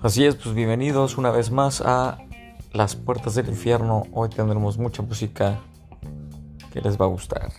Así es, pues bienvenidos una vez más a Las Puertas del Infierno. Hoy tendremos mucha música que les va a gustar.